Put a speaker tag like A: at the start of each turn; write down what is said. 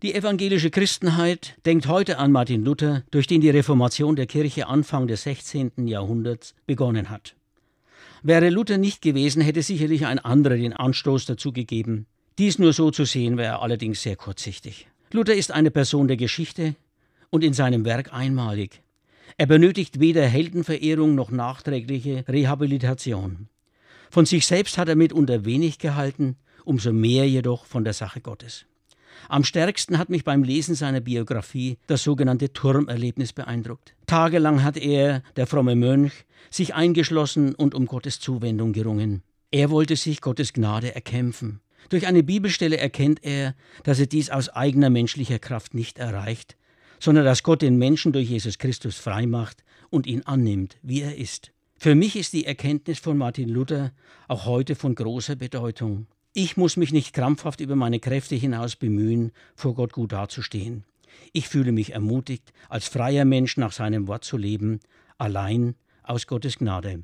A: Die evangelische Christenheit denkt heute an Martin Luther, durch den die Reformation der Kirche Anfang des 16. Jahrhunderts begonnen hat. Wäre Luther nicht gewesen, hätte sicherlich ein anderer den Anstoß dazu gegeben. Dies nur so zu sehen, wäre allerdings sehr kurzsichtig. Luther ist eine Person der Geschichte und in seinem Werk einmalig. Er benötigt weder Heldenverehrung noch nachträgliche Rehabilitation. Von sich selbst hat er mitunter wenig gehalten, umso mehr jedoch von der Sache Gottes. Am stärksten hat mich beim Lesen seiner Biografie das sogenannte Turmerlebnis beeindruckt. Tagelang hat er, der fromme Mönch, sich eingeschlossen und um Gottes Zuwendung gerungen. Er wollte sich Gottes Gnade erkämpfen. Durch eine Bibelstelle erkennt er, dass er dies aus eigener menschlicher Kraft nicht erreicht, sondern dass Gott den Menschen durch Jesus Christus frei macht und ihn annimmt, wie er ist. Für mich ist die Erkenntnis von Martin Luther auch heute von großer Bedeutung. Ich muss mich nicht krampfhaft über meine Kräfte hinaus bemühen, vor Gott gut dazustehen. Ich fühle mich ermutigt, als freier Mensch nach seinem Wort zu leben, allein aus Gottes Gnade.